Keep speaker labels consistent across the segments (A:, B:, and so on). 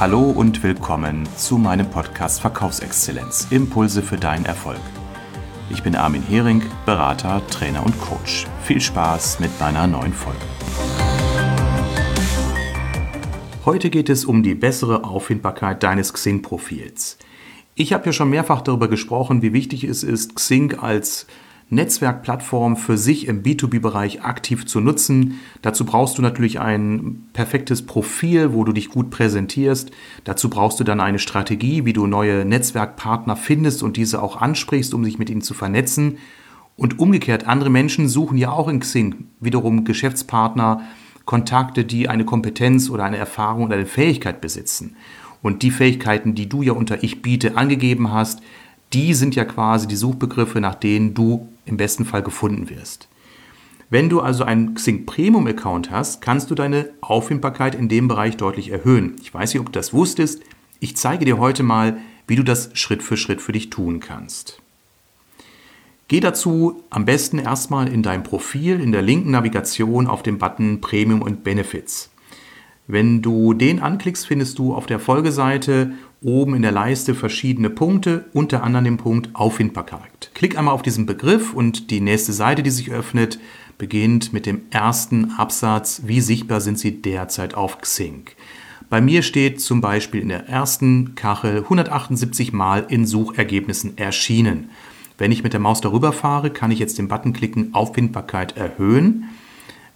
A: Hallo und willkommen zu meinem Podcast Verkaufsexzellenz. Impulse für deinen Erfolg. Ich bin Armin Hering, Berater, Trainer und Coach. Viel Spaß mit meiner neuen Folge. Heute geht es um die bessere Auffindbarkeit deines Xing-Profils. Ich habe ja schon mehrfach darüber gesprochen, wie wichtig es ist, Xing als Netzwerkplattform für sich im B2B-Bereich aktiv zu nutzen. Dazu brauchst du natürlich ein perfektes Profil, wo du dich gut präsentierst. Dazu brauchst du dann eine Strategie, wie du neue Netzwerkpartner findest und diese auch ansprichst, um sich mit ihnen zu vernetzen. Und umgekehrt, andere Menschen suchen ja auch in Xing wiederum Geschäftspartner, Kontakte, die eine Kompetenz oder eine Erfahrung oder eine Fähigkeit besitzen. Und die Fähigkeiten, die du ja unter Ich biete angegeben hast, die sind ja quasi die Suchbegriffe, nach denen du im besten Fall gefunden wirst. Wenn du also einen Xing Premium Account hast, kannst du deine Auffindbarkeit in dem Bereich deutlich erhöhen. Ich weiß nicht, ob du das wusstest. Ich zeige dir heute mal, wie du das Schritt für Schritt für dich tun kannst. Geh dazu am besten erstmal in dein Profil in der linken Navigation auf den Button Premium und Benefits. Wenn du den anklickst, findest du auf der Folgeseite oben in der Leiste verschiedene Punkte, unter anderem den Punkt Auffindbarkeit. Klick einmal auf diesen Begriff und die nächste Seite, die sich öffnet, beginnt mit dem ersten Absatz, wie sichtbar sind Sie derzeit auf Xing. Bei mir steht zum Beispiel in der ersten Kachel 178 Mal in Suchergebnissen erschienen. Wenn ich mit der Maus darüber fahre, kann ich jetzt den Button klicken, Auffindbarkeit erhöhen.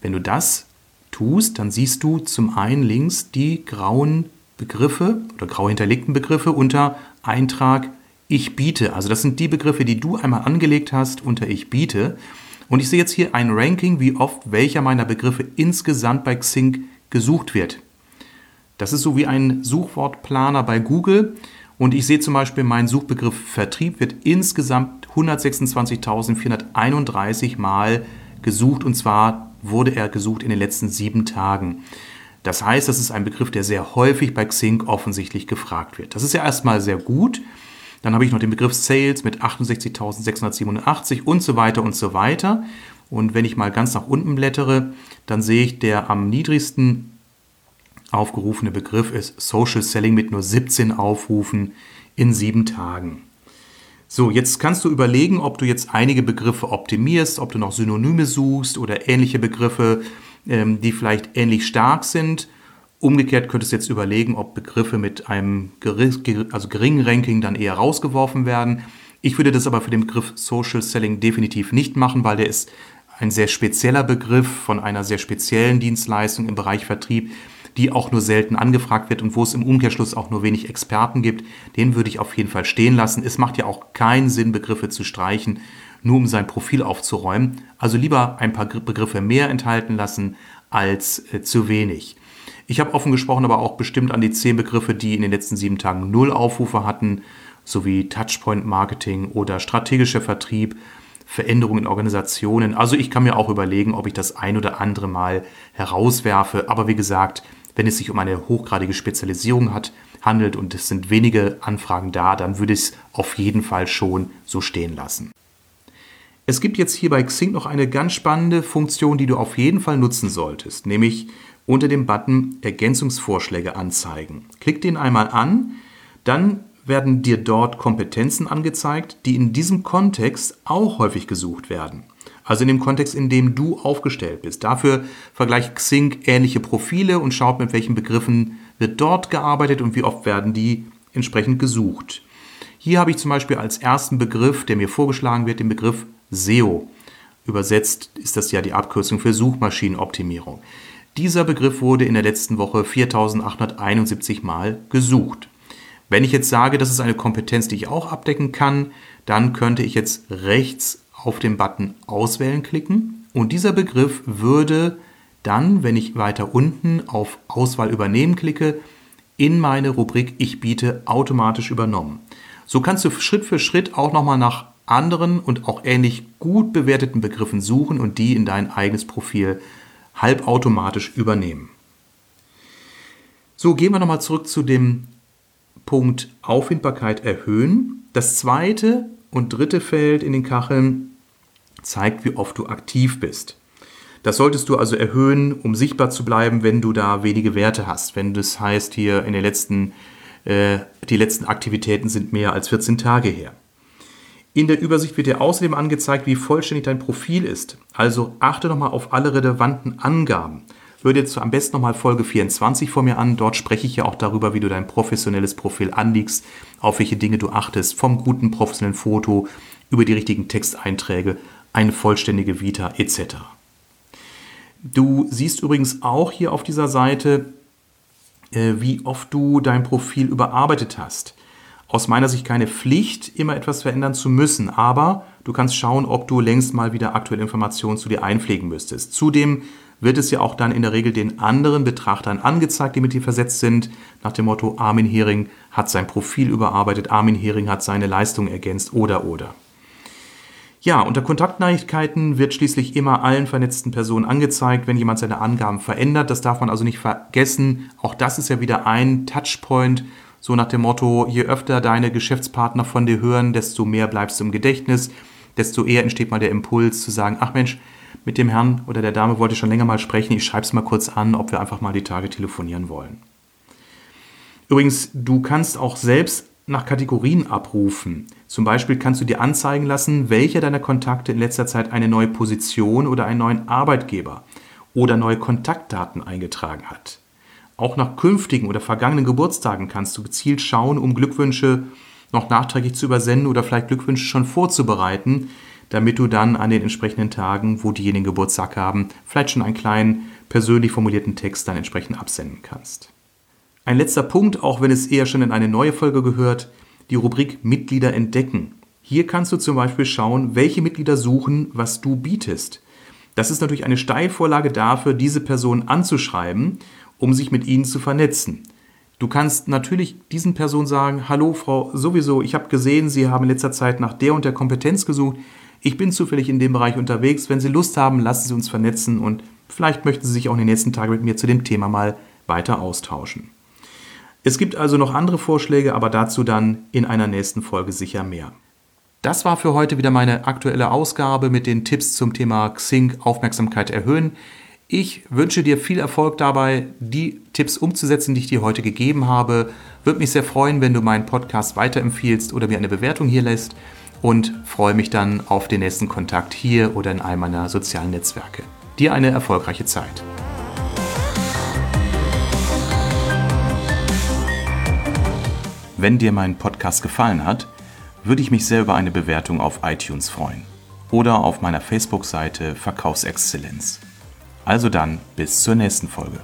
A: Wenn du das tust, dann siehst du zum einen links die grauen Begriffe oder grau hinterlegten Begriffe unter Eintrag Ich biete. Also das sind die Begriffe, die du einmal angelegt hast unter Ich biete. Und ich sehe jetzt hier ein Ranking, wie oft welcher meiner Begriffe insgesamt bei Xing gesucht wird. Das ist so wie ein Suchwortplaner bei Google. Und ich sehe zum Beispiel, mein Suchbegriff Vertrieb wird insgesamt 126.431 Mal gesucht und zwar wurde er gesucht in den letzten sieben Tagen. Das heißt, das ist ein Begriff, der sehr häufig bei Xing offensichtlich gefragt wird. Das ist ja erstmal sehr gut. Dann habe ich noch den Begriff Sales mit 68.687 und so weiter und so weiter. Und wenn ich mal ganz nach unten blättere, dann sehe ich, der am niedrigsten aufgerufene Begriff ist Social Selling mit nur 17 Aufrufen in sieben Tagen. So, jetzt kannst du überlegen, ob du jetzt einige Begriffe optimierst, ob du noch Synonyme suchst oder ähnliche Begriffe, die vielleicht ähnlich stark sind. Umgekehrt könntest du jetzt überlegen, ob Begriffe mit einem also geringen Ranking dann eher rausgeworfen werden. Ich würde das aber für den Begriff Social Selling definitiv nicht machen, weil der ist ein sehr spezieller Begriff von einer sehr speziellen Dienstleistung im Bereich Vertrieb die auch nur selten angefragt wird und wo es im Umkehrschluss auch nur wenig Experten gibt, den würde ich auf jeden Fall stehen lassen. Es macht ja auch keinen Sinn, Begriffe zu streichen, nur um sein Profil aufzuräumen. Also lieber ein paar Begriffe mehr enthalten lassen als äh, zu wenig. Ich habe offen gesprochen aber auch bestimmt an die zehn Begriffe, die in den letzten sieben Tagen null Aufrufe hatten, sowie Touchpoint Marketing oder strategischer Vertrieb, Veränderungen in Organisationen. Also ich kann mir auch überlegen, ob ich das ein oder andere Mal herauswerfe. Aber wie gesagt, wenn es sich um eine hochgradige Spezialisierung hat, handelt und es sind wenige Anfragen da, dann würde ich es auf jeden Fall schon so stehen lassen. Es gibt jetzt hier bei Xing noch eine ganz spannende Funktion, die du auf jeden Fall nutzen solltest, nämlich unter dem Button Ergänzungsvorschläge anzeigen. Klick den einmal an, dann werden dir dort Kompetenzen angezeigt, die in diesem Kontext auch häufig gesucht werden. Also in dem Kontext, in dem du aufgestellt bist. Dafür vergleicht Xing ähnliche Profile und schaut, mit welchen Begriffen wird dort gearbeitet und wie oft werden die entsprechend gesucht. Hier habe ich zum Beispiel als ersten Begriff, der mir vorgeschlagen wird, den Begriff SEO. Übersetzt ist das ja die Abkürzung für Suchmaschinenoptimierung. Dieser Begriff wurde in der letzten Woche 4871 Mal gesucht. Wenn ich jetzt sage, das ist eine Kompetenz, die ich auch abdecken kann, dann könnte ich jetzt rechts auf den Button Auswählen klicken und dieser Begriff würde dann, wenn ich weiter unten auf Auswahl übernehmen klicke, in meine Rubrik Ich biete automatisch übernommen. So kannst du Schritt für Schritt auch nochmal nach anderen und auch ähnlich gut bewerteten Begriffen suchen und die in dein eigenes Profil halbautomatisch übernehmen. So, gehen wir nochmal zurück zu dem Punkt Auffindbarkeit erhöhen. Das zweite und dritte Feld in den Kacheln zeigt, wie oft du aktiv bist. Das solltest du also erhöhen, um sichtbar zu bleiben, wenn du da wenige Werte hast. Wenn das heißt, hier in den letzten, äh, die letzten Aktivitäten sind mehr als 14 Tage her. In der Übersicht wird dir außerdem angezeigt, wie vollständig dein Profil ist. Also achte nochmal auf alle relevanten Angaben. Hör dir am besten nochmal Folge 24 vor mir an. Dort spreche ich ja auch darüber, wie du dein professionelles Profil anlegst, auf welche Dinge du achtest, vom guten professionellen Foto über die richtigen Texteinträge, eine vollständige Vita etc. Du siehst übrigens auch hier auf dieser Seite, äh, wie oft du dein Profil überarbeitet hast. Aus meiner Sicht keine Pflicht, immer etwas verändern zu müssen, aber du kannst schauen, ob du längst mal wieder aktuelle Informationen zu dir einpflegen müsstest. Zudem wird es ja auch dann in der Regel den anderen Betrachtern angezeigt, die mit dir versetzt sind, nach dem Motto Armin Hering hat sein Profil überarbeitet, Armin Hering hat seine Leistung ergänzt oder oder. Ja, unter Kontaktnachrichten wird schließlich immer allen vernetzten Personen angezeigt, wenn jemand seine Angaben verändert. Das darf man also nicht vergessen. Auch das ist ja wieder ein Touchpoint, so nach dem Motto, je öfter deine Geschäftspartner von dir hören, desto mehr bleibst du im Gedächtnis, desto eher entsteht mal der Impuls zu sagen, ach Mensch, mit dem Herrn oder der Dame wollte ich schon länger mal sprechen, ich schreibe es mal kurz an, ob wir einfach mal die Tage telefonieren wollen. Übrigens, du kannst auch selbst nach Kategorien abrufen. Zum Beispiel kannst du dir anzeigen lassen, welcher deiner Kontakte in letzter Zeit eine neue Position oder einen neuen Arbeitgeber oder neue Kontaktdaten eingetragen hat. Auch nach künftigen oder vergangenen Geburtstagen kannst du gezielt schauen, um Glückwünsche noch nachträglich zu übersenden oder vielleicht Glückwünsche schon vorzubereiten, damit du dann an den entsprechenden Tagen, wo diejenigen Geburtstag haben, vielleicht schon einen kleinen persönlich formulierten Text dann entsprechend absenden kannst. Ein letzter Punkt, auch wenn es eher schon in eine neue Folge gehört, die Rubrik Mitglieder entdecken. Hier kannst du zum Beispiel schauen, welche Mitglieder suchen, was du bietest. Das ist natürlich eine Steilvorlage dafür, diese Personen anzuschreiben, um sich mit ihnen zu vernetzen. Du kannst natürlich diesen Personen sagen, hallo Frau sowieso, ich habe gesehen, Sie haben in letzter Zeit nach der und der Kompetenz gesucht. Ich bin zufällig in dem Bereich unterwegs. Wenn Sie Lust haben, lassen Sie uns vernetzen und vielleicht möchten Sie sich auch in den nächsten Tagen mit mir zu dem Thema mal weiter austauschen. Es gibt also noch andere Vorschläge, aber dazu dann in einer nächsten Folge sicher mehr. Das war für heute wieder meine aktuelle Ausgabe mit den Tipps zum Thema Xing Aufmerksamkeit erhöhen. Ich wünsche dir viel Erfolg dabei, die Tipps umzusetzen, die ich dir heute gegeben habe. Würde mich sehr freuen, wenn du meinen Podcast weiterempfiehlst oder mir eine Bewertung hier lässt und freue mich dann auf den nächsten Kontakt hier oder in einem meiner sozialen Netzwerke. Dir eine erfolgreiche Zeit. Wenn dir mein Podcast gefallen hat, würde ich mich sehr über eine Bewertung auf iTunes freuen oder auf meiner Facebook-Seite Verkaufsexzellenz. Also dann, bis zur nächsten Folge.